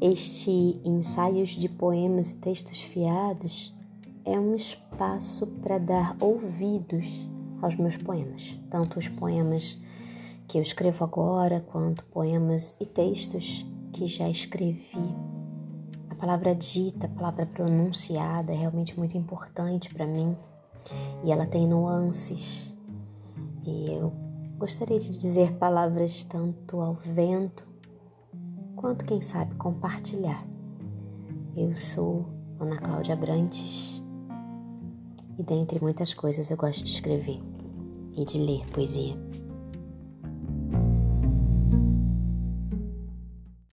Este ensaios de poemas e textos fiados é um espaço para dar ouvidos aos meus poemas, tanto os poemas que eu escrevo agora, quanto poemas e textos que já escrevi. A palavra dita, a palavra pronunciada é realmente muito importante para mim e ela tem nuances. E eu gostaria de dizer palavras tanto ao vento quanto, quem sabe, compartilhar. Eu sou Ana Cláudia Brantes e, dentre muitas coisas, eu gosto de escrever e de ler poesia.